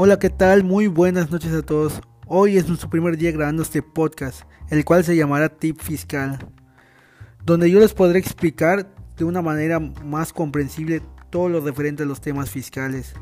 Hola, ¿qué tal? Muy buenas noches a todos. Hoy es nuestro primer día grabando este podcast, el cual se llamará Tip Fiscal, donde yo les podré explicar de una manera más comprensible todo lo referente a los temas fiscales.